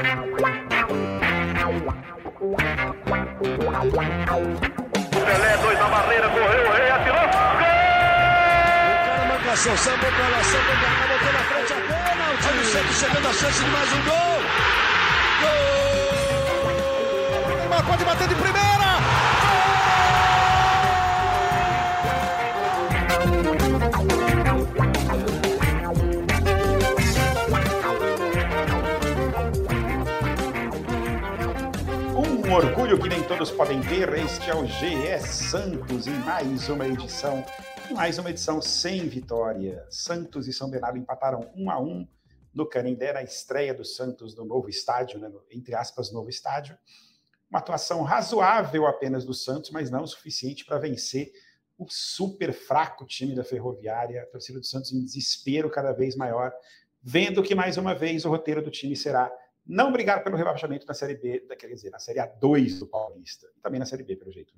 Pelé, dois na barreira, correu, o rei atirou. Gol! O cara marcação, sambou pra lá, sambou pra cá, botou na frente a bola. O time sempre chegando a chance de mais um gol. Gol! Neymar pode bater de primeira. Orgulho que nem todos podem ter, este é o GE Santos em mais uma edição, mais uma edição sem vitória. Santos e São Bernardo empataram um a um no Canindé na estreia do Santos no novo estádio, né, entre aspas, novo estádio. Uma atuação razoável apenas do Santos, mas não o suficiente para vencer o super fraco time da Ferroviária, a torcida do Santos em desespero cada vez maior, vendo que mais uma vez o roteiro do time será não brigar pelo rebaixamento na Série B, quer dizer, na Série A2 do Paulista, também na Série B, pelo jeito.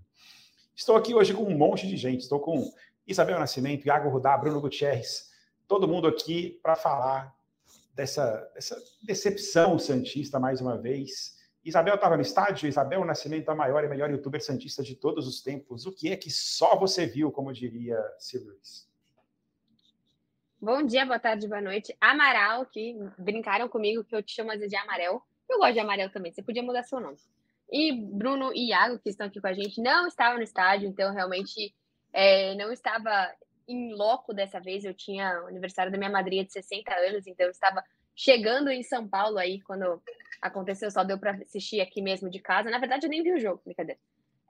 Estou aqui hoje com um monte de gente, estou com Isabel Nascimento, Iago Rudá, Bruno Gutierrez, todo mundo aqui para falar dessa, dessa decepção santista mais uma vez. Isabel estava no estádio, Isabel Nascimento, a maior e melhor youtuber santista de todos os tempos. O que é que só você viu, como diria Silvio Luiz? Bom dia, boa tarde, boa noite. Amaral, que brincaram comigo que eu te chamo às vezes de Amarelo. Eu gosto de Amarelo também, você podia mudar seu nome. E Bruno e Iago, que estão aqui com a gente, não estavam no estádio, então realmente é, não estava em loco dessa vez. Eu tinha o aniversário da minha madrinha de 60 anos, então eu estava chegando em São Paulo aí quando aconteceu, só deu para assistir aqui mesmo de casa. Na verdade, eu nem vi o jogo, brincadeira.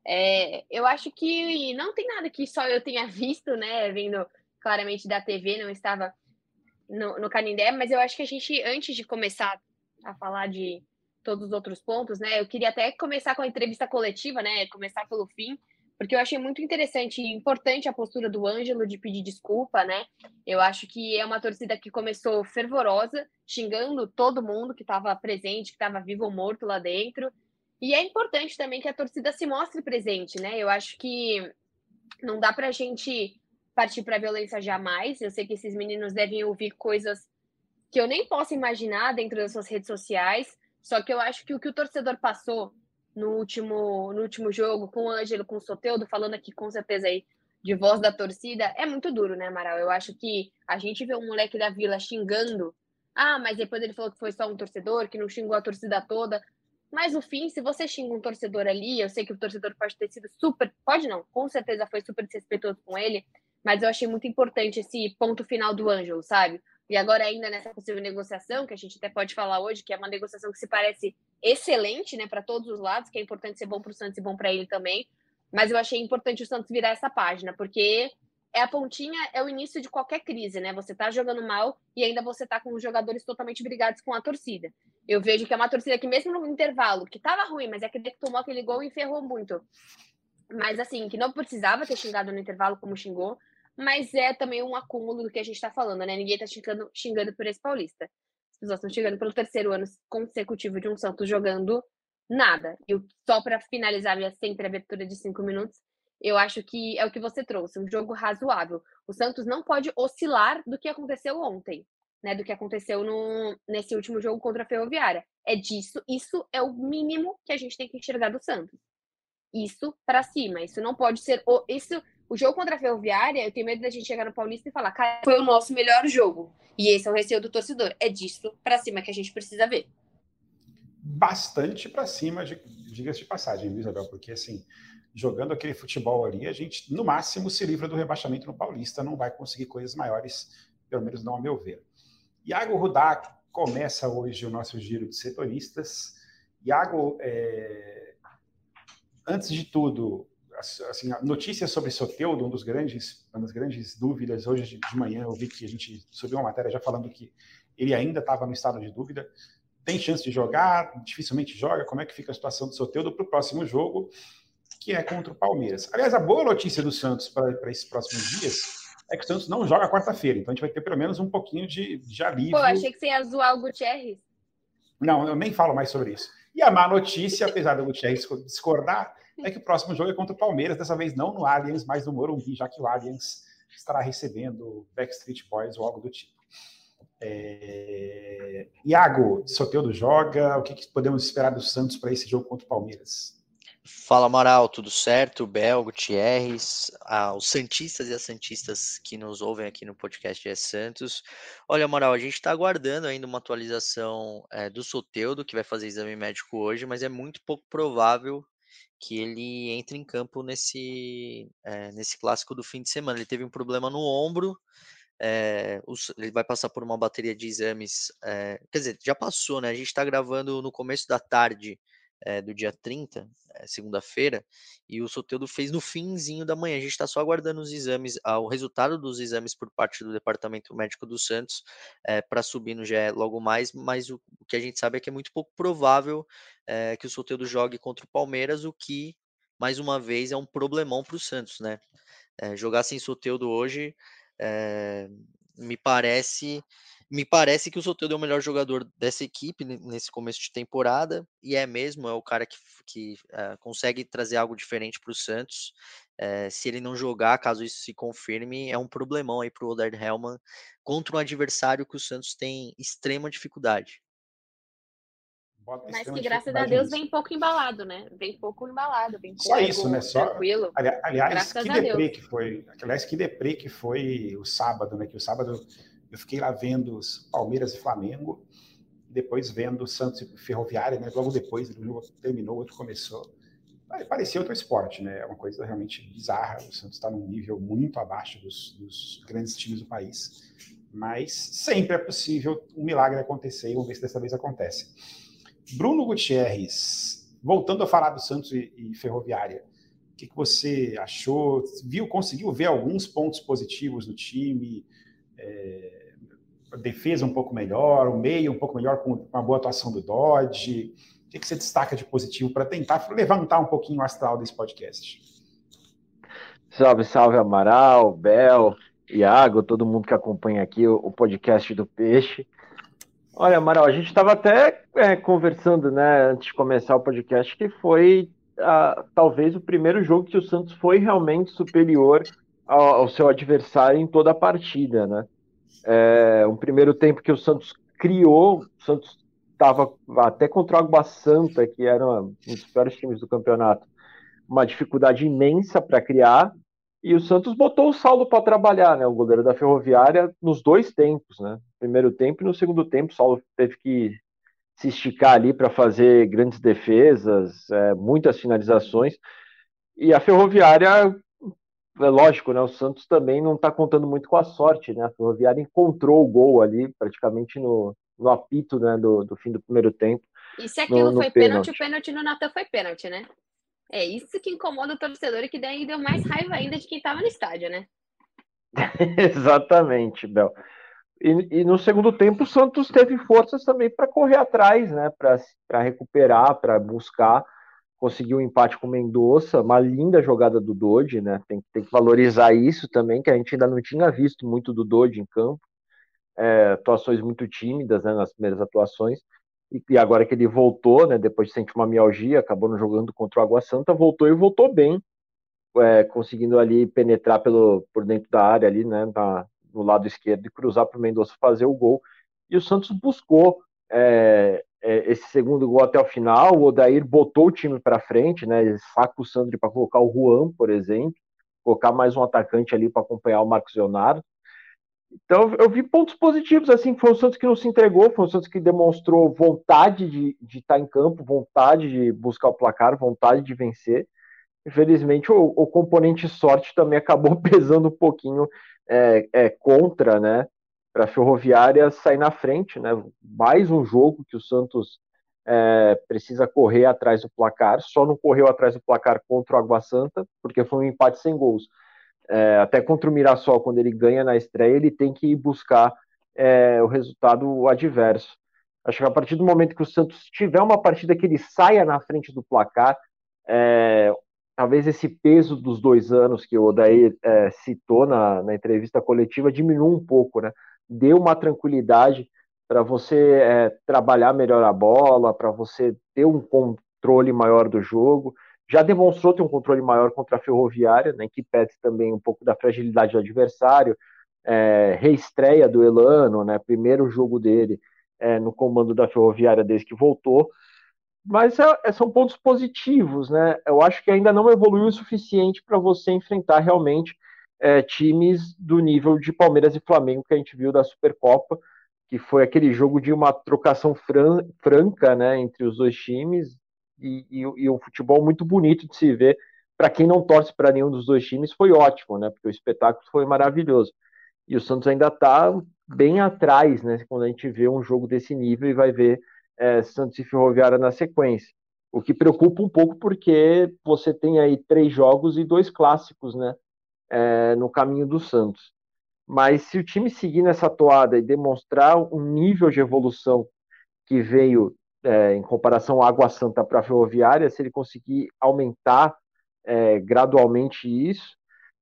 É, eu acho que não tem nada que só eu tenha visto, né, vendo claramente da TV, não estava no, no Canindé, mas eu acho que a gente, antes de começar a falar de todos os outros pontos, né, eu queria até começar com a entrevista coletiva, né, começar pelo fim, porque eu achei muito interessante e importante a postura do Ângelo de pedir desculpa, né? Eu acho que é uma torcida que começou fervorosa, xingando todo mundo que estava presente, que estava vivo ou morto lá dentro. E é importante também que a torcida se mostre presente, né? Eu acho que não dá para a gente partir para violência jamais. Eu sei que esses meninos devem ouvir coisas que eu nem posso imaginar dentro das suas redes sociais. Só que eu acho que o que o torcedor passou no último, no último jogo, com o Ângelo, com o Soteudo, falando aqui com certeza aí de voz da torcida, é muito duro, né, Amaral? Eu acho que a gente vê um moleque da vila xingando. Ah, mas depois ele falou que foi só um torcedor, que não xingou a torcida toda. Mas no fim, se você xinga um torcedor ali, eu sei que o torcedor pode ter sido super. Pode não, com certeza foi super desrespeitoso com ele. Mas eu achei muito importante esse ponto final do Ângelo, sabe? E agora, ainda nessa possível negociação, que a gente até pode falar hoje, que é uma negociação que se parece excelente, né, para todos os lados, que é importante ser bom para o Santos e bom para ele também. Mas eu achei importante o Santos virar essa página, porque é a pontinha, é o início de qualquer crise, né? Você tá jogando mal e ainda você tá com os jogadores totalmente brigados com a torcida. Eu vejo que é uma torcida que, mesmo no intervalo, que tava ruim, mas é que tomou aquele gol e ferrou muito. Mas assim, que não precisava ter xingado no intervalo como xingou, mas é também um acúmulo do que a gente está falando, né? Ninguém está xingando, xingando por esse paulista. As pessoas estão xingando pelo terceiro ano consecutivo de um Santos jogando nada. E só para finalizar minha sempre abertura de cinco minutos, eu acho que é o que você trouxe, um jogo razoável. O Santos não pode oscilar do que aconteceu ontem, né? Do que aconteceu no, nesse último jogo contra a Ferroviária. É disso, isso é o mínimo que a gente tem que enxergar do Santos. Isso para cima, isso não pode ser isso o jogo contra a Ferroviária, eu tenho medo da gente chegar no Paulista e falar, cara, foi o nosso melhor jogo. E esse é o receio do torcedor. É disso para cima que a gente precisa ver. Bastante para cima, diga-se de passagem, viu, Isabel? Porque, assim, jogando aquele futebol ali, a gente, no máximo, se livra do rebaixamento no Paulista, não vai conseguir coisas maiores, pelo menos não a meu ver. Iago Rudak começa hoje o nosso giro de setoristas. Iago, é... antes de tudo, assim, notícias sobre Soteudo, um dos grandes, uma das grandes dúvidas. Hoje de manhã eu vi que a gente subiu uma matéria já falando que ele ainda estava no estado de dúvida. Tem chance de jogar, dificilmente joga. Como é que fica a situação do Soteudo para o próximo jogo, que é contra o Palmeiras? Aliás, a boa notícia do Santos para esses próximos dias é que o Santos não joga quarta-feira, então a gente vai ter pelo menos um pouquinho de, de alívio. Pô, achei que você ia zoar o Gutierrez. Não, eu nem falo mais sobre isso. E a má notícia, apesar do Gutierrez discordar, é que o próximo jogo é contra o Palmeiras, dessa vez não no Allianz, mas no Morumbi, já que o Allianz estará recebendo Backstreet Boys ou algo do tipo. É... Iago, Soteudo joga, o que, que podemos esperar do Santos para esse jogo contra o Palmeiras? Fala Amaral, tudo certo? Bel, Gutierrez, ah, os Santistas e as Santistas que nos ouvem aqui no podcast é Santos. Olha, Amaral, a gente está aguardando ainda uma atualização é, do Soteudo, que vai fazer exame médico hoje, mas é muito pouco provável que ele entre em campo nesse, é, nesse clássico do fim de semana. Ele teve um problema no ombro, é, os, ele vai passar por uma bateria de exames. É, quer dizer, já passou, né? A gente está gravando no começo da tarde do dia 30, é, segunda-feira, e o Soteudo fez no finzinho da manhã. A gente está só aguardando os exames, ah, o resultado dos exames por parte do Departamento Médico do Santos para subir no GE logo mais, mas o, o, que a gente sabe é que é muito pouco provável que o Soteudo jogue contra o Palmeiras, o que, mais uma vez, é um problemão para o Santos, né? jogar sem Soteudo hoje me parece me parece que o Soteldo é o melhor jogador dessa equipe nesse começo de temporada, e é mesmo, é o cara que, que uh, consegue trazer algo diferente para o Santos. Uh, se ele não jogar, caso isso se confirme, é um problemão aí para o Oder Hellman contra um adversário que o Santos tem extrema dificuldade. Mas que graças a Deus vem pouco embalado, né? Vem pouco embalado, vem Só isso, né? Só, tranquilo. Aliás, que deprê que foi. Aliás, que deprê que foi o sábado, né? Que o sábado eu fiquei lá vendo os Palmeiras e Flamengo, depois vendo Santos e Ferroviária, né? Logo depois, o jogo terminou, o outro começou. Parecia outro esporte, né? É uma coisa realmente bizarra. O Santos está num nível muito abaixo dos, dos, grandes times do país. Mas sempre é possível um milagre acontecer e vamos ver se dessa vez acontece. Bruno Gutierrez, voltando a falar do Santos e, e Ferroviária, o que, que, você achou? Viu, conseguiu ver alguns pontos positivos no time? É, a defesa um pouco melhor, o meio um pouco melhor com uma boa atuação do Dodge? O que, que você destaca de positivo para tentar levantar um pouquinho o astral desse podcast? Salve, salve Amaral, Bel, Iago, todo mundo que acompanha aqui o, o podcast do Peixe. Olha, Amaral, a gente estava até é, conversando, né, antes de começar o podcast, que foi ah, talvez o primeiro jogo que o Santos foi realmente superior ao, ao seu adversário em toda a partida, né? É, um primeiro tempo que o Santos criou, o Santos estava até contra o Água Santa, que era um dos piores times do campeonato, uma dificuldade imensa para criar, e o Santos botou o Saulo para trabalhar, né? O goleiro da Ferroviária nos dois tempos, né? Primeiro tempo e no segundo tempo, o Saulo teve que se esticar ali para fazer grandes defesas, é, muitas finalizações. E a Ferroviária é lógico, né? O Santos também não está contando muito com a sorte, né? A Ferroviária encontrou o gol ali, praticamente no, no apito né, do, do fim do primeiro tempo. E se aquilo no, no foi pênalti, o pênalti no Natan foi pênalti, né? É isso que incomoda o torcedor e que daí deu mais raiva ainda de quem estava no estádio, né? Exatamente, Bel. E, e, no segundo tempo o Santos teve forças também para correr atrás, né? Para recuperar, para buscar conseguiu um empate com o Mendonça, uma linda jogada do Dodge, né? Tem, tem, que valorizar isso também, que a gente ainda não tinha visto muito do Dodge em campo. É, atuações muito tímidas né, nas primeiras atuações. E, e, agora que ele voltou, né, depois de sentir uma mialgia, acabou não jogando contra o Água Santa, voltou e voltou bem, é, conseguindo ali penetrar pelo, por dentro da área ali, né, na, no lado esquerdo e cruzar para o Mendonça fazer o gol. E o Santos buscou é, é, esse segundo gol até o final, o Odair botou o time para frente, né? Saca o Sandri para colocar o Juan, por exemplo, colocar mais um atacante ali para acompanhar o Marcos Leonardo. Então eu vi pontos positivos, assim, foi o Santos que não se entregou, foi o Santos que demonstrou vontade de, de estar em campo, vontade de buscar o placar, vontade de vencer. Infelizmente o, o componente sorte também acabou pesando um pouquinho é, é, contra, né? para a Ferroviária sair na frente, né? Mais um jogo que o Santos é, precisa correr atrás do placar, só não correu atrás do placar contra o Água Santa, porque foi um empate sem gols. É, até contra o Mirassol, quando ele ganha na estreia, ele tem que ir buscar é, o resultado adverso. Acho que a partir do momento que o Santos tiver uma partida que ele saia na frente do placar, é, talvez esse peso dos dois anos que o Odair é, citou na, na entrevista coletiva diminua um pouco, né? dê uma tranquilidade para você é, trabalhar melhor a bola, para você ter um controle maior do jogo. Já demonstrou ter um controle maior contra a Ferroviária, né, que pede também um pouco da fragilidade do adversário, é, reestreia do Elano, né? Primeiro jogo dele é, no comando da Ferroviária desde que voltou. Mas é, é, são pontos positivos, né? Eu acho que ainda não evoluiu o suficiente para você enfrentar realmente é, times do nível de Palmeiras e Flamengo que a gente viu da Supercopa, que foi aquele jogo de uma trocação fran franca, né, entre os dois times e, e, e um futebol muito bonito de se ver. Para quem não torce para nenhum dos dois times, foi ótimo, né? Porque o espetáculo foi maravilhoso. E o Santos ainda está bem atrás, né? Quando a gente vê um jogo desse nível e vai ver é, Santos e Ferroviária na sequência. O que preocupa um pouco porque você tem aí três jogos e dois clássicos, né? É, no caminho do Santos. Mas se o time seguir nessa toada e demonstrar um nível de evolução que veio é, em comparação à Água Santa para a Ferroviária, se ele conseguir aumentar é, gradualmente isso,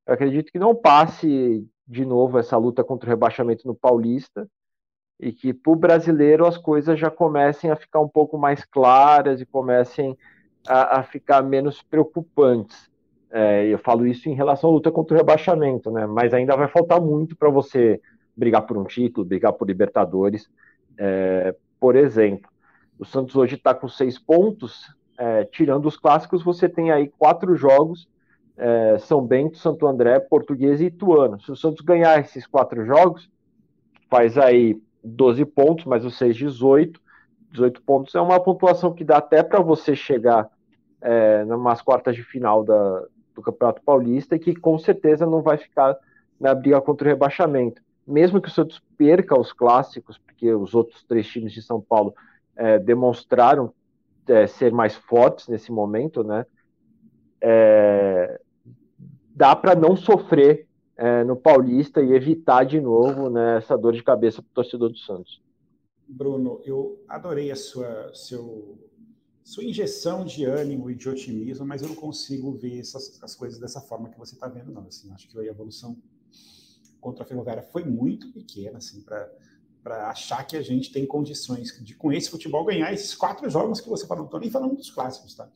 eu acredito que não passe de novo essa luta contra o rebaixamento no Paulista e que para o brasileiro as coisas já comecem a ficar um pouco mais claras e comecem a, a ficar menos preocupantes. É, eu falo isso em relação à luta contra o rebaixamento, né? Mas ainda vai faltar muito para você brigar por um título, brigar por Libertadores, é, por exemplo. O Santos hoje está com seis pontos, é, tirando os clássicos, você tem aí quatro jogos: é, São Bento, Santo André, Português e Ituano. Se o Santos ganhar esses quatro jogos, faz aí 12 pontos, mais os 6, 18. 18 pontos é uma pontuação que dá até para você chegar é, nas quartas de final da, do Campeonato Paulista e que com certeza não vai ficar na briga contra o rebaixamento. Mesmo que o Santos perca os clássicos, porque os outros três times de São Paulo é, demonstraram é, ser mais fortes nesse momento, né? É, dá para não sofrer é, no Paulista e evitar de novo né, essa dor de cabeça para o torcedor do Santos. Bruno, eu adorei a sua, seu, sua injeção de ânimo e de otimismo, mas eu não consigo ver essas, as coisas dessa forma que você está vendo, não. Assim, acho que a evolução contra a Ferroviária foi muito pequena, assim, para achar que a gente tem condições de, com esse futebol, ganhar esses quatro jogos que você falou. Não estou nem falando dos clássicos, tá?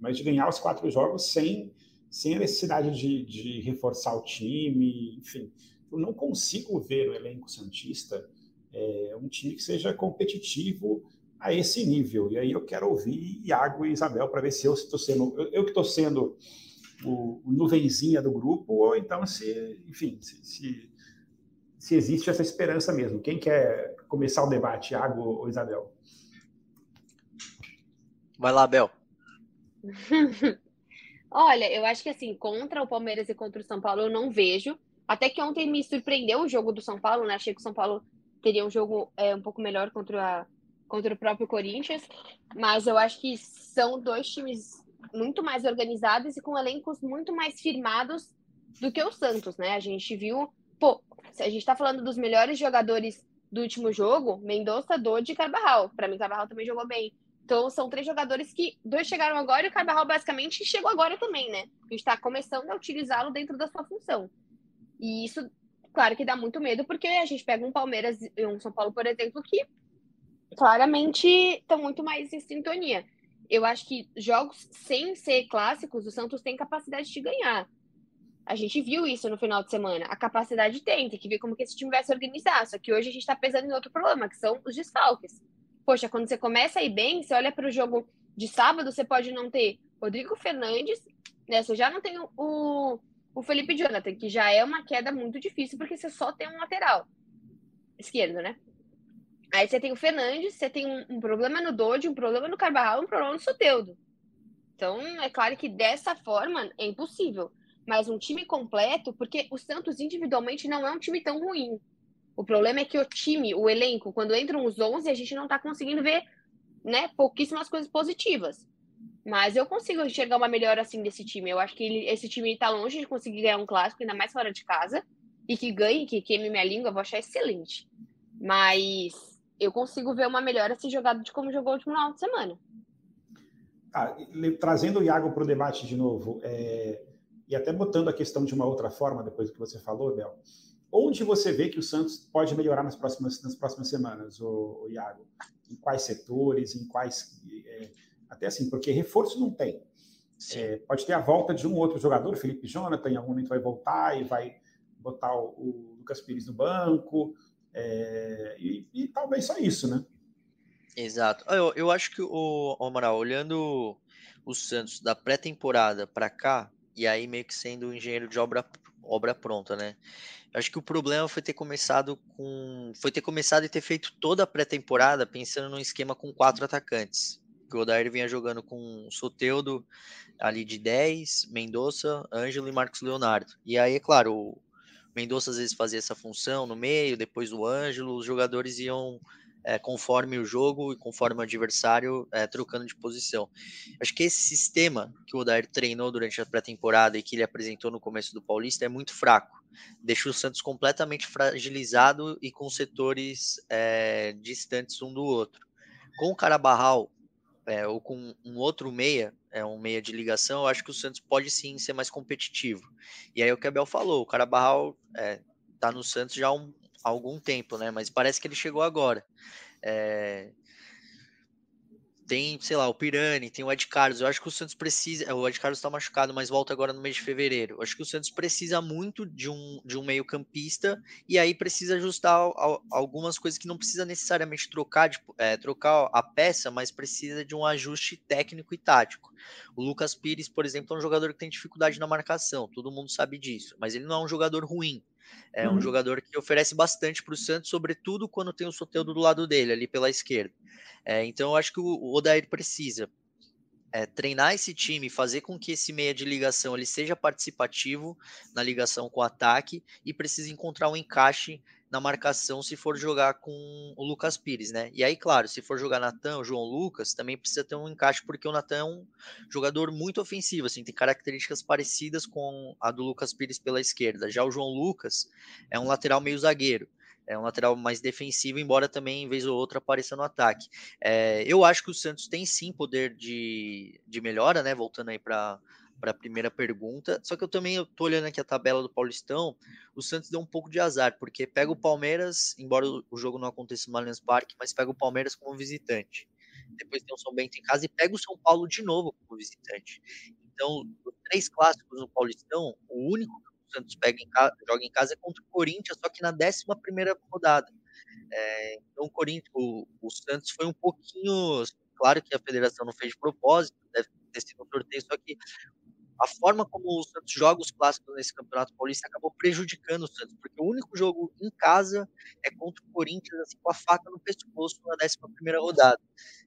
Mas de ganhar os quatro jogos sem sem a necessidade de, de reforçar o time, enfim. Eu não consigo ver o elenco Santista é, um time que seja competitivo a esse nível. E aí eu quero ouvir Iago e Isabel para ver se eu estou sendo, eu, eu que estou sendo o, o, nuvenzinha do grupo, ou então se, enfim, se, se, se, existe essa esperança mesmo. Quem quer começar o debate, Iago ou Isabel? Vai lá, Bel. Olha, eu acho que assim, contra o Palmeiras e contra o São Paulo eu não vejo. Até que ontem me surpreendeu o jogo do São Paulo, né? Achei que o São Paulo teria um jogo é, um pouco melhor contra, a, contra o próprio Corinthians. Mas eu acho que são dois times muito mais organizados e com elencos muito mais firmados do que o Santos, né? A gente viu, pô, a gente tá falando dos melhores jogadores do último jogo, Mendonça, Dodi e Carvajal. Para mim, Carvajal também jogou bem. Então, são três jogadores que dois chegaram agora e o Carvajal basicamente chegou agora também, né? A gente está começando a utilizá-lo dentro da sua função. E isso, claro que dá muito medo, porque a gente pega um Palmeiras e um São Paulo, por exemplo, que claramente estão muito mais em sintonia. Eu acho que jogos sem ser clássicos, o Santos tem capacidade de ganhar. A gente viu isso no final de semana. A capacidade tem, tem que ver como que esse time vai se organizar. Só que hoje a gente está pesando em outro problema, que são os desfalques poxa, quando você começa a ir bem, você olha para o jogo de sábado, você pode não ter Rodrigo Fernandes, né? Você já não tem o, o Felipe Jonathan, que já é uma queda muito difícil, porque você só tem um lateral esquerdo, né? Aí você tem o Fernandes, você tem um, um problema no Dodge, um problema no Carvajal, um problema no Soteudo. Então, é claro que dessa forma é impossível. Mas um time completo, porque o Santos individualmente não é um time tão ruim. O problema é que o time, o elenco, quando entram os 11, a gente não está conseguindo ver né, pouquíssimas coisas positivas. Mas eu consigo enxergar uma melhora assim desse time. Eu acho que ele, esse time está longe de conseguir ganhar um clássico, ainda mais fora de casa. E que ganhe, que queime minha língua, eu vou achar excelente. Mas eu consigo ver uma melhora se jogado de como jogou o último final de semana. Ah, trazendo o Iago para o debate de novo, é, e até botando a questão de uma outra forma, depois do que você falou, Bel. Onde você vê que o Santos pode melhorar nas próximas, nas próximas semanas, o, Iago? Em quais setores, em quais. É, até assim, porque reforço não tem. É, pode ter a volta de um outro jogador, Felipe Jonathan, em algum momento vai voltar e vai botar o, o Lucas Pires no banco, é, e, e, talvez só isso, né? Exato. Eu, eu acho que o Amaral, olhando o Santos da pré-temporada para cá, e aí meio que sendo um engenheiro de obra, obra pronta, né? Acho que o problema foi ter começado com. Foi ter começado e ter feito toda a pré-temporada pensando num esquema com quatro atacantes. O Odair vinha jogando com Soteudo ali de 10, Mendonça, Ângelo e Marcos Leonardo. E aí, é claro, o Mendonça às vezes fazia essa função no meio, depois o Ângelo, os jogadores iam é, conforme o jogo e conforme o adversário é, trocando de posição. Acho que esse sistema que o Odair treinou durante a pré-temporada e que ele apresentou no começo do Paulista é muito fraco. Deixa o Santos completamente fragilizado e com setores é, distantes um do outro. Com o Carabarral é, ou com um outro meia, é um meia de ligação, eu acho que o Santos pode sim ser mais competitivo. E aí o que Abel falou, o Carabarral é, tá no Santos já há um, algum tempo, né? Mas parece que ele chegou agora. É... Tem, sei lá, o Pirani, tem o Ed Carlos. Eu acho que o Santos precisa. O Ed Carlos está machucado, mas volta agora no mês de fevereiro. Eu acho que o Santos precisa muito de um, de um meio-campista e aí precisa ajustar algumas coisas que não precisa necessariamente trocar, de, é, trocar a peça, mas precisa de um ajuste técnico e tático. O Lucas Pires, por exemplo, é um jogador que tem dificuldade na marcação, todo mundo sabe disso, mas ele não é um jogador ruim. É um uhum. jogador que oferece bastante para o Santos, sobretudo quando tem o Soteldo do lado dele, ali pela esquerda. É, então eu acho que o Odair precisa é, treinar esse time, fazer com que esse meia de ligação ele seja participativo na ligação com o ataque e precisa encontrar um encaixe na marcação se for jogar com o Lucas Pires, né? E aí, claro, se for jogar Natan João Lucas, também precisa ter um encaixe, porque o Natan é um jogador muito ofensivo, assim, tem características parecidas com a do Lucas Pires pela esquerda. Já o João Lucas é um lateral meio zagueiro. É um lateral mais defensivo, embora também, em vez ou outra, apareça no ataque. É, eu acho que o Santos tem sim poder de, de melhora, né? Voltando aí para para a primeira pergunta. Só que eu também estou olhando aqui a tabela do Paulistão, o Santos deu um pouco de azar, porque pega o Palmeiras, embora o jogo não aconteça no Allianz Parque, mas pega o Palmeiras como visitante. Depois tem o São Bento em casa e pega o São Paulo de novo como visitante. Então, os três clássicos no Paulistão, o único que o Santos pega em casa, joga em casa é contra o Corinthians, só que na 11 primeira rodada. É, então, o Corinthians, o, o Santos foi um pouquinho claro que a federação não fez de propósito, deve ter sido um sorteio, só que a forma como o Santos joga os clássicos nesse Campeonato Paulista acabou prejudicando o Santos, porque o único jogo em casa é contra o Corinthians, assim, com a faca no pescoço na 11 rodada.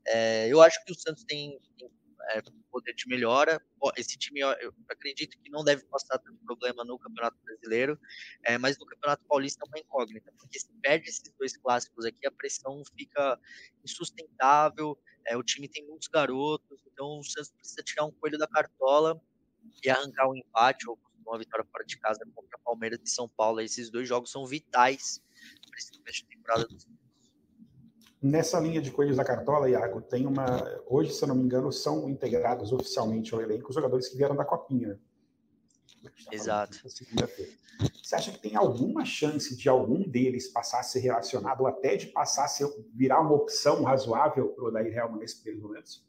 É, eu acho que o Santos tem, tem é, poder de melhora. Esse time, eu acredito que não deve passar tanto problema no Campeonato Brasileiro, é, mas no Campeonato Paulista é uma incógnita, porque se perde esses dois clássicos aqui, a pressão fica insustentável. É, o time tem muitos garotos, então o Santos precisa tirar um coelho da cartola e arrancar um empate ou uma vitória fora de casa contra Palmeiras e São Paulo. Esses dois jogos são vitais para esse começo de temporada Nessa linha de coelhos da cartola, Iago, tem uma. Hoje, se eu não me engano, são integrados oficialmente ao elenco os jogadores que vieram da Copinha. Né? Exato. Você acha que tem alguma chance de algum deles passar a ser relacionado, ou até de passar a ser, virar uma opção razoável para o Odair Helman nesse período momento?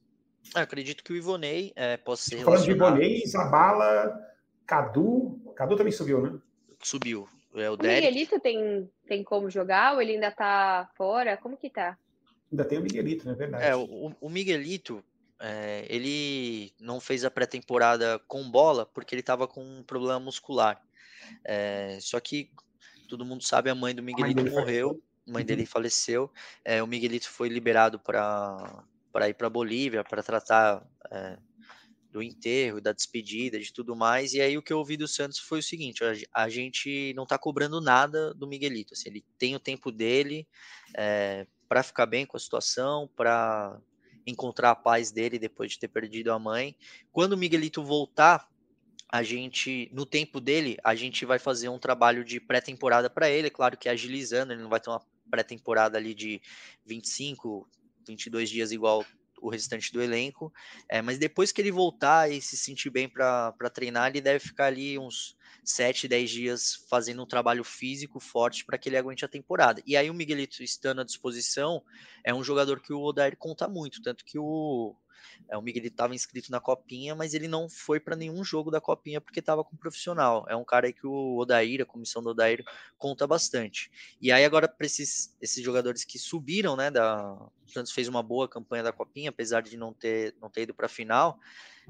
Eu acredito que o Ivonei é, possa ser. Falando de Ivonei, Zabala, Cadu. Cadu também subiu, né? Subiu. É, o, o Miguelito tem, tem como jogar ou ele ainda tá fora? Como que tá? Ainda tem o Miguelito, não é verdade? É, o, o Miguelito, é, ele não fez a pré-temporada com bola porque ele estava com um problema muscular. É, só que todo mundo sabe, a mãe do Miguelito mãe morreu, a mãe dele uhum. faleceu. É, o Miguelito foi liberado para para ir para Bolívia para tratar é, do enterro, da despedida, de tudo mais. E aí o que eu ouvi do Santos foi o seguinte: a, gente não está cobrando nada do Miguelito. Assim, ele tem o tempo dele é, para ficar bem com a situação, para encontrar a paz dele depois de ter perdido a mãe. Quando o Miguelito voltar, a gente, no tempo dele, a gente vai fazer um trabalho de pré-temporada para ele, claro que agilizando, ele não vai ter uma pré-temporada ali de 25, 22 dias igual o restante do elenco. É, mas depois que ele voltar e se sentir bem para treinar, ele deve ficar ali uns 7, 10 dias fazendo um trabalho físico forte para que ele aguente a temporada. E aí o Miguelito estando à disposição é um jogador que o Odair conta muito, tanto que o é, o Miguel estava inscrito na Copinha, mas ele não foi para nenhum jogo da Copinha porque estava com profissional. É um cara que o Odair, a comissão do Odair, conta bastante. E aí agora para esses, esses jogadores que subiram, né, da, o Santos fez uma boa campanha da Copinha, apesar de não ter, não ter ido para a final,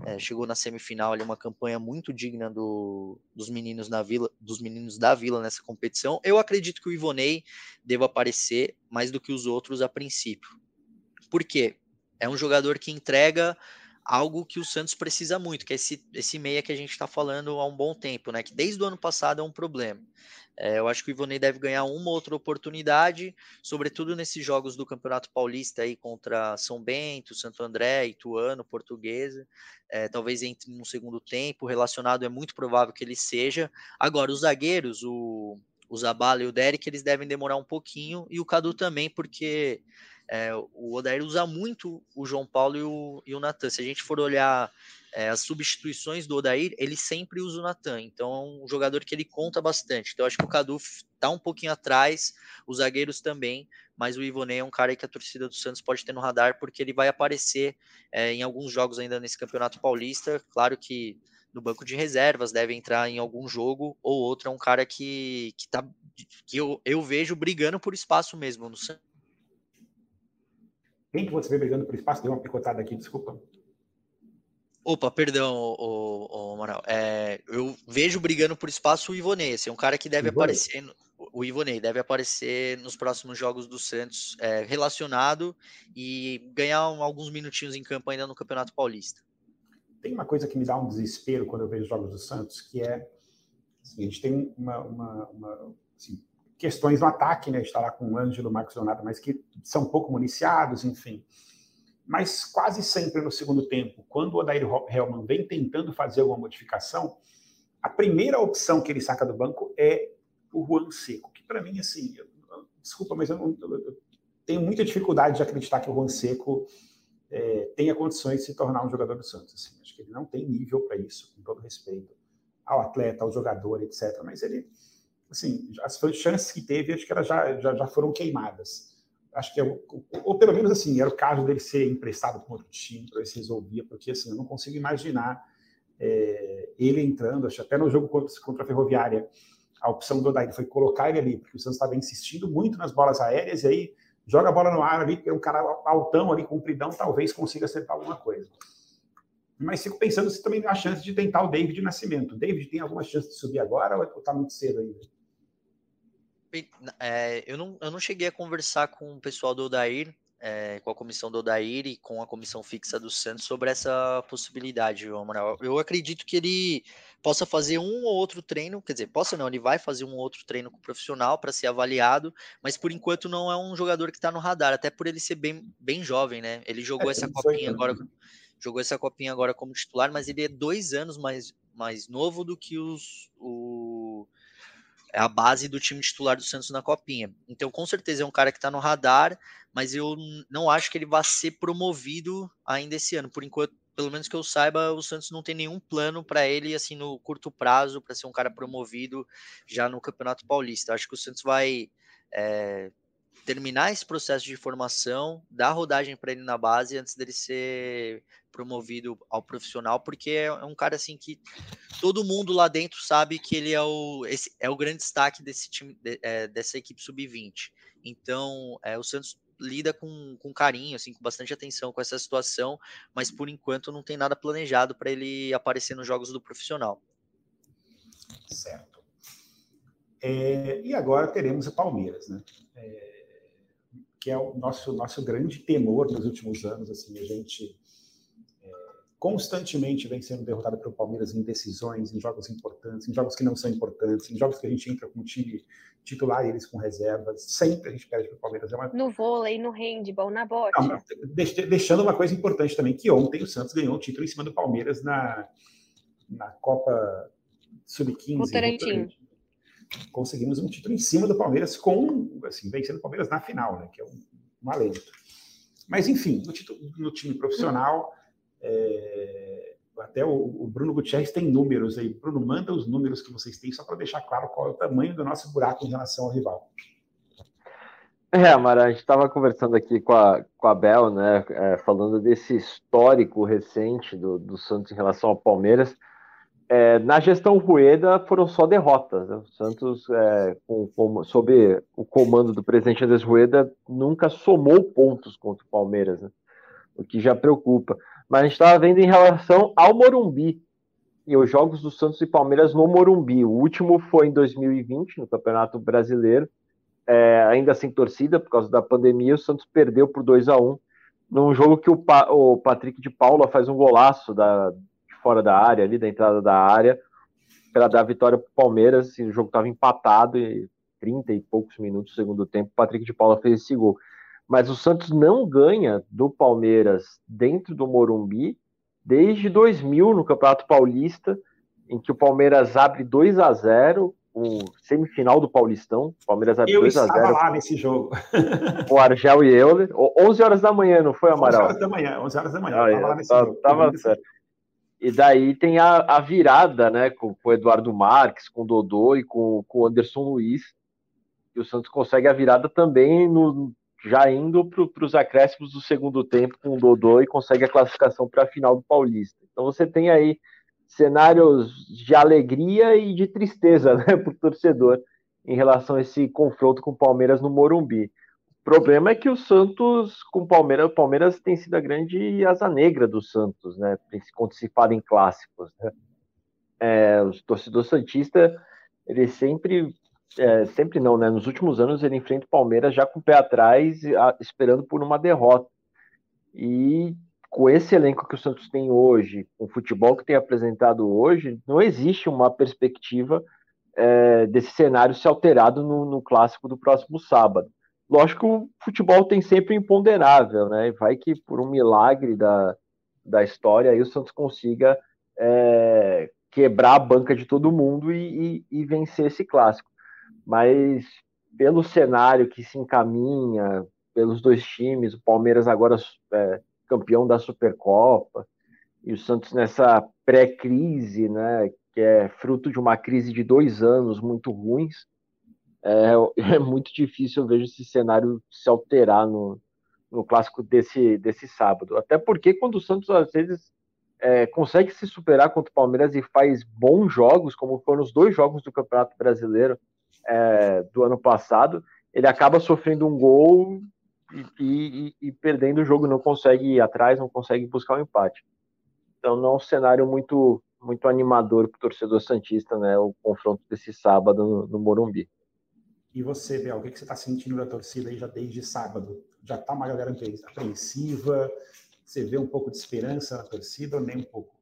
é, chegou na semifinal ali uma campanha muito digna do, dos meninos na vila, dos meninos da vila nessa competição. Eu acredito que o Ivonei deva aparecer mais do que os outros a princípio. Por quê? É um jogador que entrega algo que o Santos precisa muito, que é esse, esse meia que a gente está falando há um bom tempo, né? Que desde o ano passado é um problema. É, eu acho que o Ivonei deve ganhar uma outra oportunidade, sobretudo nesses jogos do Campeonato Paulista aí contra São Bento, Santo André, Ituano, Portuguesa. É, talvez entre no segundo tempo, relacionado é muito provável que ele seja. Agora, os zagueiros, o, o Zabala e o Derek, eles devem demorar um pouquinho, e o Cadu também, porque é, o Odair usa muito o João Paulo e o, e o Natan. Se a gente for olhar é, as substituições do Odair, ele sempre usa o Natan. Então é um jogador que ele conta bastante. Então acho que o Cadu está um pouquinho atrás, os zagueiros também, mas o Ivonei é um cara que a torcida do Santos pode ter no radar, porque ele vai aparecer é, em alguns jogos ainda nesse Campeonato Paulista. Claro que no banco de reservas, deve entrar em algum jogo ou outro. É um cara que, que, tá, que eu, eu vejo brigando por espaço mesmo no Santos. Quem que você vê brigando por espaço? Deu uma picotada aqui, desculpa. Opa, perdão, o, o, Amaral. É, eu vejo brigando por espaço o Ivonei. Esse é um cara que deve Ivonei. aparecer. O Ivonei deve aparecer nos próximos jogos do Santos é, relacionado e ganhar alguns minutinhos em campo ainda no Campeonato Paulista. Tem uma coisa que me dá um desespero quando eu vejo jogos do Santos, que é assim, a gente tem uma, uma, uma assim, questões no ataque, né? Está lá com o Ângelo, Marcos Leonardo, mas que são pouco municiados, enfim. Mas quase sempre no segundo tempo, quando o Odair Helman vem tentando fazer alguma modificação, a primeira opção que ele saca do banco é o Juan Seco, que para mim, assim, eu, desculpa, mas eu, não, eu, tenho muita dificuldade de acreditar que o Juan Seco é, tenha condições de se tornar um jogador do Santos. Assim. Acho que ele não tem nível para isso, com todo respeito ao atleta, ao jogador, etc. Mas ele assim, as chances que teve, acho que elas já, já, já foram queimadas. Acho que, é, ou pelo menos assim, era o caso dele ser emprestado para outro time, para ver se resolvia, porque assim, eu não consigo imaginar é, ele entrando, acho até no jogo contra, contra a Ferroviária, a opção do Odair foi colocar ele ali, porque o Santos estava insistindo muito nas bolas aéreas, e aí joga a bola no ar ali, é um cara altão ali, compridão, talvez consiga acertar alguma coisa. Mas fico pensando se também tem a chance de tentar o David Nascimento. David tem alguma chance de subir agora ou está muito cedo ainda? É, eu, não, eu não cheguei a conversar com o pessoal do Odair, é, com a comissão do Odair e com a comissão fixa do Santos sobre essa possibilidade, Amaral. Eu acredito que ele possa fazer um ou outro treino, quer dizer, possa não, ele vai fazer um ou outro treino com o profissional para ser avaliado, mas por enquanto não é um jogador que está no radar, até por ele ser bem, bem jovem, né? Ele jogou é, essa copinha agora, jogou essa copinha agora como titular, mas ele é dois anos mais, mais novo do que os, é a base do time titular do Santos na Copinha. Então, com certeza é um cara que está no radar, mas eu não acho que ele vai ser promovido ainda esse ano. Por enquanto, pelo menos que eu saiba, o Santos não tem nenhum plano para ele, assim, no curto prazo, para ser um cara promovido já no Campeonato Paulista. Acho que o Santos vai é, terminar esse processo de formação, dar rodagem para ele na base antes dele ser promovido ao profissional, porque é, é um cara assim que todo mundo lá dentro sabe que ele é o, esse, é o grande destaque desse time, de, é, dessa equipe sub-20. Então, é, o Santos lida com, com carinho, assim, com bastante atenção com essa situação, mas por enquanto não tem nada planejado para ele aparecer nos jogos do profissional. Certo. É, e agora teremos o Palmeiras, né? É, que é o nosso, nosso grande temor nos últimos anos. Assim, a gente constantemente vem sendo derrotado pelo Palmeiras em decisões, em jogos importantes, em jogos que não são importantes, em jogos que a gente entra com o time titular e eles com reservas. Sempre a gente perde para o Palmeiras. É uma... No vôlei, no handball, na bote. Não, deixando uma coisa importante também, que ontem o Santos ganhou um título em cima do Palmeiras na, na Copa Sub-15. Conseguimos um título em cima do Palmeiras com, assim, vencendo o Palmeiras na final, né, que é um, um alento. Mas, enfim, no, título, no time profissional... É, Até o, o, Bruno Gutierrez tem números aí. Bruno, manda os números que vocês têm, só para deixar claro qual é o tamanho do nosso buraco em relação ao rival. É, Mara, a gente estava conversando aqui com a, com a Bel, né, é, falando desse histórico recente do, do Santos em relação ao Palmeiras. É, na gestão Rueda foram só derrotas. Né? O Santos, é, com, com, sob o comando do presidente Andrés Rueda, nunca somou pontos contra o Palmeiras, né? o que já preocupa. Mas a gente estava vendo em relação ao Morumbi e os jogos do Santos e Palmeiras no Morumbi. O último foi em 2020, no Campeonato Brasileiro, é, ainda sem torcida por causa da pandemia. O Santos perdeu por 2 a 1 num jogo que o, pa o Patrick de Paula faz um golaço da, fora da área, ali da entrada da área, para dar vitória para o Palmeiras. Assim, o jogo estava empatado e 30 e poucos minutos do segundo tempo. O Patrick de Paula fez esse gol mas o Santos não ganha do Palmeiras dentro do Morumbi desde 2000 no Campeonato Paulista, em que o Palmeiras abre 2 a 0 o semifinal do Paulistão. O Palmeiras abre 2 a 0 Eu estava lá nesse jogo. O Argel e Euler. 11 horas da manhã, não foi, Amaral? 11 horas da manhã, 11 horas da manhã. Ah, tava lá nesse jogo. Tava certo. E daí tem a, a virada, né, com, com, o Eduardo Marques, com o Dodô e com, com o Anderson Luiz. E o Santos consegue a virada também no, já indo para os acréscimos do segundo tempo com o Dodô e consegue a classificação para a final do Paulista. Então você tem aí cenários de alegria e de tristeza né, para o torcedor em relação a esse confronto com o Palmeiras no Morumbi. Problema é que o Santos com o Palmeiras, o Palmeiras tem sido a grande asa negra do Santos, né? Quando se fala em clássicos. Né? É, o torcedor santista ele sempre é, sempre não, né? Nos últimos anos ele enfrenta o Palmeiras já com o pé atrás, esperando por uma derrota. E com esse elenco que o Santos tem hoje, com o futebol que tem apresentado hoje, não existe uma perspectiva é, desse cenário se alterado no, no, clássico do próximo sábado. Lógico que o futebol tem sempre imponderável, né? Vai que por um milagre da, da história aí o Santos consiga é, quebrar a banca de todo mundo e, e, e vencer esse clássico mas pelo cenário que se encaminha, pelos dois times, o Palmeiras agora é campeão da Supercopa, e o Santos nessa pré-crise, né, que é fruto de uma crise de dois anos muito ruins, é, é muito difícil, eu vejo esse cenário se alterar no, no clássico desse, desse sábado. Até porque quando o Santos às vezes é, consegue se superar contra o Palmeiras e faz bons jogos, como foram os dois jogos do Campeonato Brasileiro, é, do ano passado, ele acaba sofrendo um gol e, e, e, perdendo o jogo, não consegue ir atrás, não consegue buscar o um empate. Então não é um cenário muito muito animador para o torcedor santista, né? O confronto desse sábado no, no Morumbi. E você, Bel, o que, você está sentindo da torcida aí já desde sábado? Já está uma galera apreensiva? Você vê um pouco de esperança na torcida ou nem um pouco?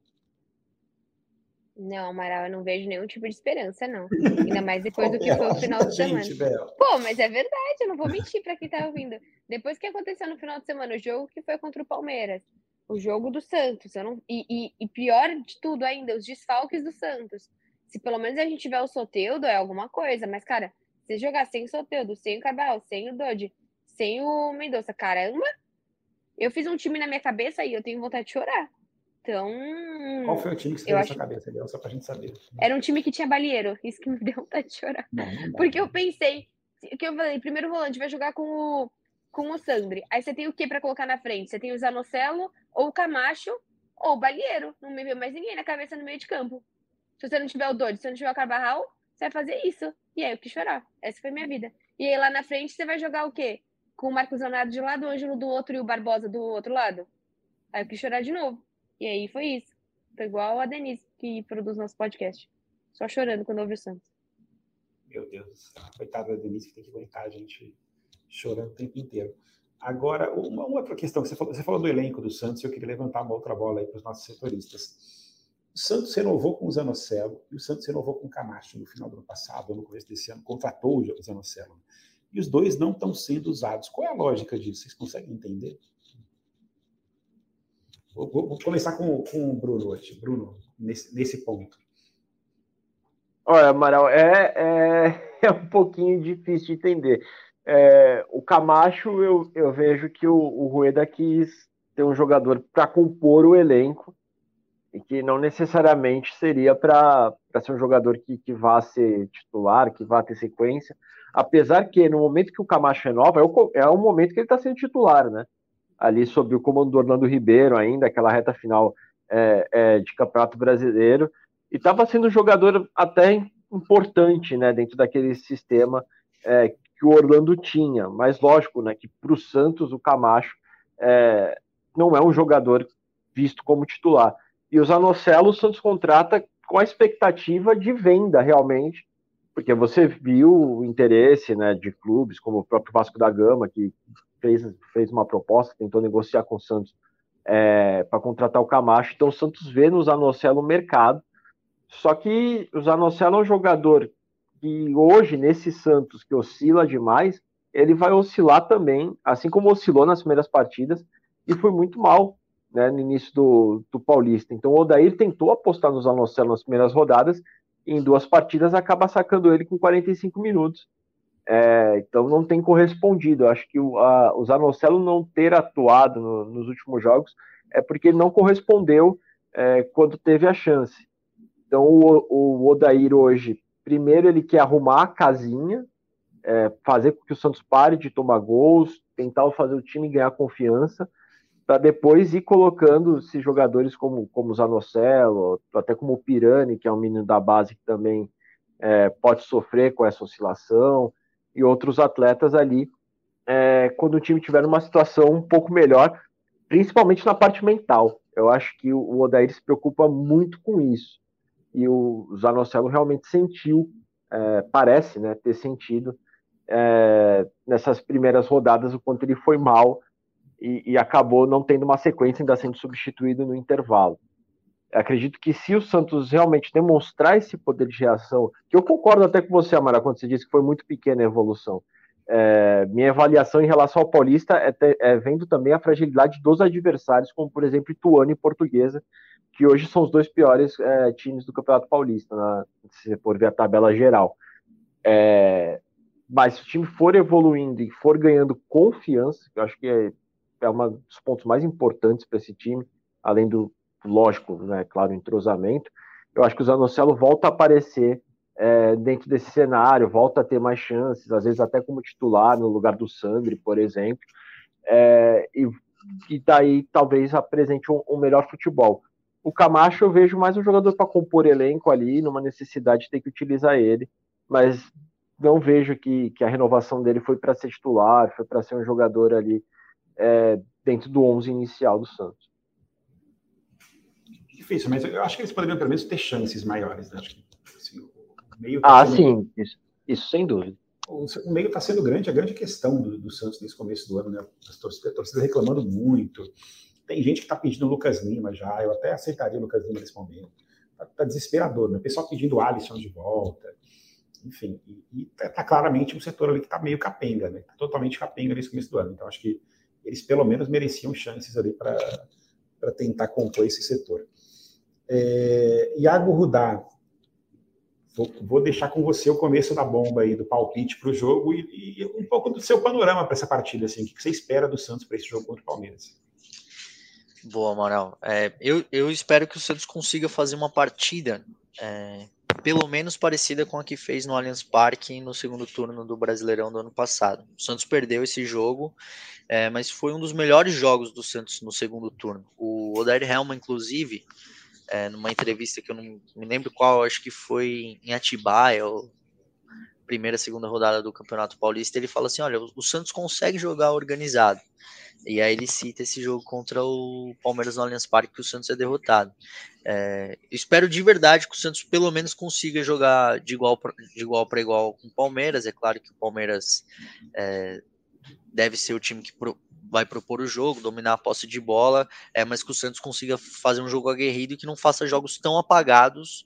Não, Amaral, eu não vejo nenhum tipo de esperança, não. Ainda mais depois do que foi o final de semana. Gente, Pô, mas é verdade, eu não vou mentir para quem tá ouvindo. Depois que aconteceu no final de semana, o jogo que foi contra o Palmeiras, o jogo do Santos, eu não... e, e, e pior de tudo ainda, os desfalques do Santos. Se pelo menos a gente tiver o Soteudo, é alguma coisa, mas, cara, se jogar sem o Soteudo, sem o Cabral, sem o Dodge, sem o Mendonça, caramba, eu fiz um time na minha cabeça e eu tenho vontade de chorar. Então. Qual foi o time que você teve acho... na cabeça, Léo? Só pra gente saber. Era um time que tinha balieiro. Isso que me deu vontade de chorar. Não, não Porque eu pensei. que eu falei, primeiro volante vai jogar com o, com o Sandri. Aí você tem o que para colocar na frente? Você tem o Zanocelo, ou o Camacho, ou o Balieiro. Não me veio mais ninguém na cabeça no meio de campo. Se você não tiver o Dodge, se você não tiver o Carvajal, você vai fazer isso. E aí eu quis chorar. Essa foi minha vida. E aí lá na frente você vai jogar o quê? Com o Marcos Leonardo de um lado, o Ângelo do outro e o Barbosa do outro lado. Aí eu quis chorar de novo. E aí foi isso. Foi igual a Denise, que produz nosso podcast. Só chorando quando ouve o Santos. Meu Deus. Coitada da Denise que tem que aguentar a gente chorando o tempo inteiro. Agora, uma, outra questão, você falou, você falou do elenco do Santos, eu queria levantar uma outra bola aí para os nossos setoristas. O Santos renovou com o Zanocelo e o Santos renovou com o Camacho no final do ano passado, no começo desse ano, contratou o Zanocelo. E os dois não estão sendo usados. Qual é a lógica disso? Vocês conseguem entender? Vou, vou, começar com, com o Bruno hoje. Bruno, nesse, nesse ponto. Olha, Amaral, é, é, é um pouquinho difícil de entender. É, o Camacho, eu, eu vejo que o, o Rueda quis ter um jogador para compor o elenco e que não necessariamente seria para ser um jogador que, que vá ser titular, que vá ter sequência, apesar que no momento que o Camacho renova, é o, é o momento que ele está sendo titular, né? Ali sob o comando do Orlando Ribeiro ainda, aquela reta final é, é, de Campeonato Brasileiro, e estava sendo um jogador até importante, né, dentro daquele sistema é, que o Orlando tinha, mas lógico, né, que para o Santos o Camacho é, não é um jogador visto como titular. E o Zanocelo o Santos contrata com a expectativa de venda realmente, porque você viu o interesse né, de clubes como o próprio Vasco da Gama, que fez, fez uma proposta, tentou negociar com o Santos é, para contratar o Camacho. Então o Santos vê no Zanocelo o mercado. Só que o Zanocelo é um jogador que hoje, nesse Santos que oscila demais, ele vai oscilar também, assim como oscilou nas primeiras partidas, e foi muito mal né, no início do, do Paulista. Então o Odair tentou apostar no Zanocelo nas primeiras rodadas, em duas partidas acaba sacando ele com 45 minutos. É, então não tem correspondido. Eu acho que o, a, o Zanocelo não ter atuado no, nos últimos jogos é porque ele não correspondeu é, quando teve a chance. Então o, o Odair hoje, primeiro ele quer arrumar a casinha, é, fazer com que o Santos pare de tomar gols, tentar fazer o time ganhar confiança para depois ir colocando esses jogadores como, como o Zanocelo, até como o Pirani, que é um menino da base que também é, pode sofrer com essa oscilação, e outros atletas ali, é, quando o time tiver uma situação um pouco melhor, principalmente na parte mental. Eu acho que o Odair se preocupa muito com isso. E o Zanocelo realmente sentiu, é, parece né, ter sentido, é, nessas primeiras rodadas, o quanto ele foi mal e, e, acabou não tendo uma sequência, ainda sendo substituído no intervalo. Acredito que se o Santos realmente demonstrar esse poder de reação, que eu concordo até com você, Amara, quando você disse que foi muito pequena a evolução. É, minha avaliação em relação ao Paulista é, é, vendo também a fragilidade dos adversários, como por exemplo Ituano e Portuguesa, que hoje são os dois piores é, times do Campeonato Paulista, na, se você for ver a tabela geral. É, mas se o time for evoluindo e for ganhando confiança, eu acho que é um dos pontos mais importantes para esse time, além do, lógico, né, claro, entrosamento. Eu acho que o Zanocelo volta a aparecer é, dentro desse cenário, volta a ter mais chances, às vezes até como titular no lugar do Sandri, por exemplo, é, e, e daí talvez apresente um, um melhor futebol. O Camacho eu vejo mais um jogador para compor elenco ali, numa necessidade de ter que utilizar ele, mas não vejo que, que a renovação dele foi para ser titular, foi para ser um jogador ali é, dentro do 11 inicial do Santos. Difícil, mas eu acho que eles poderiam pelo menos ter chances maiores. Né? Acho que, assim, o meio tá ah, sendo... sim, isso, isso, sem dúvida. O, o meio está sendo grande, a grande questão do, do, Santos nesse começo do ano, né? As torcidas, reclamando muito. Tem gente que está pedindo o Lucas Lima já, eu até aceitaria o Lucas Lima nesse momento. Está tá desesperador, né? O pessoal pedindo o Alisson de volta enfim, e, está tá claramente um setor ali que está meio capenga, né? Tá totalmente capenga nesse começo do ano. Então, acho que eles pelo menos mereciam chances ali para tentar compor esse setor. É, Iago Rudá, vou, vou, deixar com você o começo da bomba aí, do palpite para o jogo e, e, um pouco do seu panorama para essa partida. Assim, o que você espera do Santos para esse jogo contra o Palmeiras? Boa, Amaral. É, eu, eu espero que o Santos consiga fazer uma partida é, pelo menos parecida com a que fez no Allianz Parque no segundo turno do Brasileirão do ano passado. O Santos perdeu esse jogo, é, mas foi um dos melhores jogos do Santos no segundo turno. O Odair Helma, inclusive, é, numa entrevista que eu não me lembro qual, acho que foi em Atibaia, ou primeira, segunda rodada do Campeonato Paulista, ele fala assim: olha, o Santos consegue jogar organizado. E aí ele cita esse jogo contra o Palmeiras no Allianz Parque, que o Santos é derrotado. É, espero de verdade que o Santos pelo menos consiga jogar de igual para igual, com o Palmeiras. É claro que o Palmeiras é, deve ser o time que pro, vai propor o jogo, dominar a posse de bola, é, mas que o Santos consiga fazer um jogo aguerrido e que não faça jogos tão apagados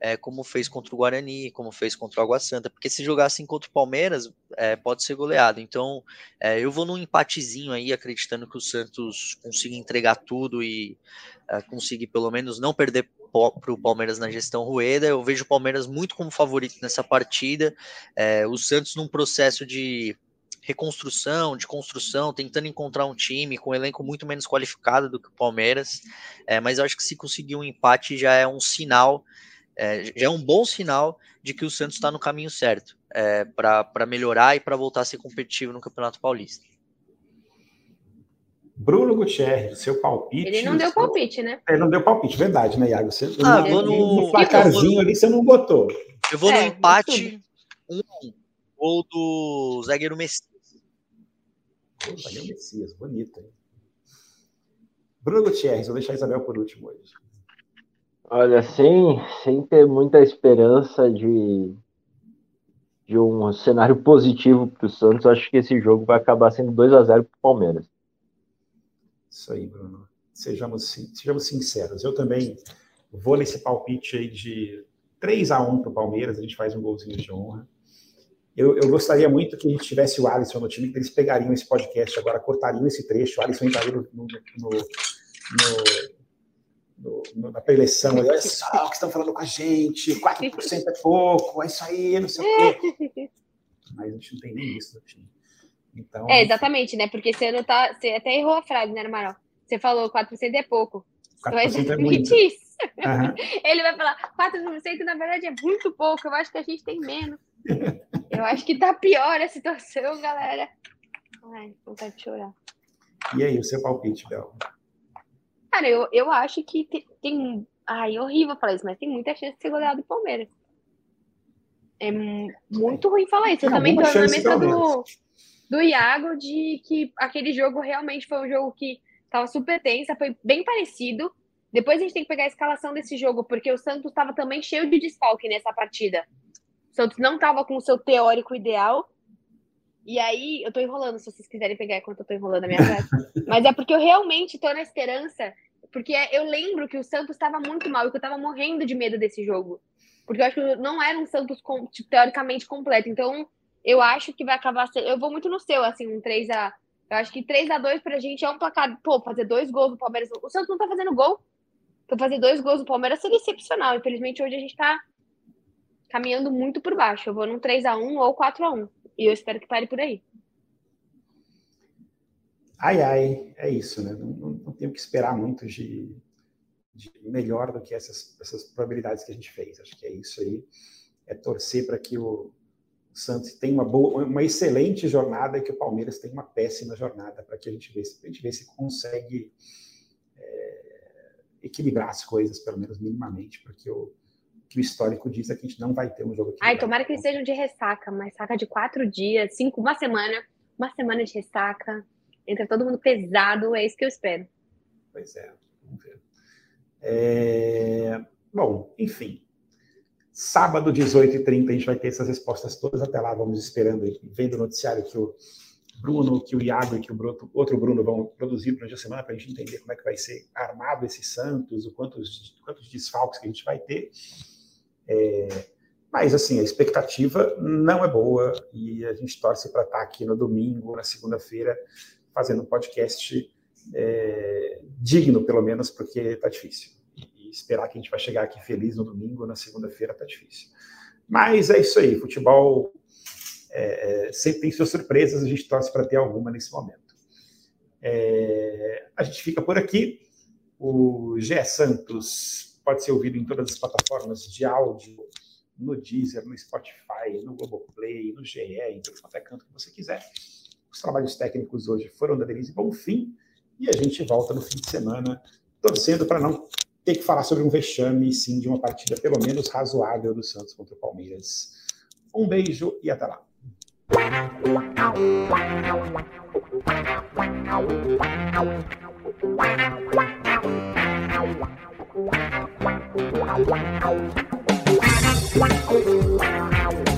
é, como fez contra o Guarani, como fez contra o Água Santa, porque se jogar assim contra o Palmeiras, é, pode ser goleado. Então, é, eu vou num empatezinho aí, acreditando que o Santos consiga entregar tudo e é, consiga pelo menos não perder para o Palmeiras na gestão Rueda. Eu vejo o Palmeiras muito como favorito nessa partida. É, o Santos num processo de reconstrução, de construção, tentando encontrar um time com um elenco muito menos qualificado do que o Palmeiras. É, mas eu acho que se conseguir um empate já é um sinal, é, já é um bom sinal de que o Santos está no caminho certo é, para melhorar e para voltar a ser competitivo no Campeonato Paulista. Bruno Gutierrez, seu palpite. Ele não deu palpite, né? Ele não deu palpite, verdade, né, Iago? Você, ah, no, no, no placarzinho ali você não botou. Eu vou é, no empate 1 um, um, ou do zagueiro Messias. O zagueiro Messias, bonito, hein? Bruno Gutierrez, vou deixar a Isabel por último hoje. Olha, sem, sem ter muita esperança de, de um cenário positivo para o Santos, acho que esse jogo vai acabar sendo 2 a 0 para o Palmeiras. Isso aí, Bruno. Sejamos, sejamos sinceros. Eu também vou nesse palpite aí de 3 a 1 para o Palmeiras, a gente faz um golzinho de honra. Eu, eu, gostaria muito que a gente tivesse o Alisson no time, que eles pegariam esse podcast agora, cortariam esse trecho, o Alisson entraria no, no, no, no, na preleção. Olha só o que estão falando com a gente, 4% é pouco, é isso aí, não sei o quê. Mas a gente não tem nem isso no time. Então, é, exatamente, né? Porque você não tá. Você até errou a frase, né, Amaral? Você falou 4% é pouco. 4% então é exatamente é isso. Uhum. Ele vai falar, 4% na verdade é muito pouco, eu acho que a gente tem menos. eu acho que tá pior a situação, galera. Ai, vontade de chorar. E aí, o seu palpite, Bel? Cara, eu, eu acho que tem, tem. Ai, horrível falar isso, mas tem muita chance de ser goleado do Palmeiras. É muito ruim falar isso. Eu também tô na mesa do do Iago de que aquele jogo realmente foi um jogo que estava super tensa, foi bem parecido. Depois a gente tem que pegar a escalação desse jogo, porque o Santos estava também cheio de desfalque nessa partida. O Santos não estava com o seu teórico ideal. E aí, eu tô enrolando, se vocês quiserem pegar enquanto eu tô enrolando a minha frase. Mas é porque eu realmente tô na esperança, porque eu lembro que o Santos estava muito mal e que eu estava morrendo de medo desse jogo. Porque eu acho que não era um Santos tipo, teoricamente completo. Então, eu acho que vai acabar sendo. Eu vou muito no seu, assim, um 3x. Eu acho que 3x2 pra gente é um placar. Pô, fazer dois gols no Palmeiras. O Santos não tá fazendo gol. Então, fazer dois gols no Palmeiras seria excepcional. Infelizmente, hoje a gente tá caminhando muito por baixo. Eu vou num 3x1 ou 4x1. E eu espero que pare por aí. Ai, ai, é isso, né? Não, não, não tenho que esperar muito de, de, melhor do que essas, essas probabilidades que a gente fez. Acho que é isso aí. É torcer para que o, Santos tem uma boa, uma excelente jornada e que o Palmeiras tem uma péssima jornada para que a gente veja, a gente vê se consegue é, equilibrar as coisas, pelo menos minimamente, porque o que o histórico diz é que a gente não vai ter um jogo aqui. Ai, tomara que eles sejam de ressaca, mas saca de quatro dias, cinco, uma semana, uma semana de ressaca, entra todo mundo pesado, é isso que eu espero. Pois é, vamos ver. É... Bom, enfim, Sábado, 18h30, a gente vai ter essas respostas todas. Até lá, vamos esperando, vendo o noticiário que o Bruno, que o Iago e que o outro Bruno vão produzir durante a semana para a gente entender como é que vai ser armado esse Santos, o quantos, quantos desfalques que a gente vai ter. É, mas, assim, a expectativa não é boa e a gente torce para estar aqui no domingo, na segunda-feira, fazendo um podcast é, digno, pelo menos, porque está difícil esperar que a gente vai chegar aqui feliz no domingo ou na segunda-feira tá difícil. Mas é isso aí, futebol é, é sempre tem suas surpresas, a gente torce para ter alguma nesse momento. É, a gente fica por aqui. O Gé Santos pode ser ouvido em todas as plataformas de áudio, no Deezer, no Spotify, no Globoplay, no GE, em todo é canto que você quiser. Os trabalhos técnicos hoje foram da Denise Bonfim e a gente volta no fim de semana torcendo para não ter que falar sobre um vexame, sim, de uma partida pelo menos razoável do Santos contra o Palmeiras. Um beijo e até lá. Wow.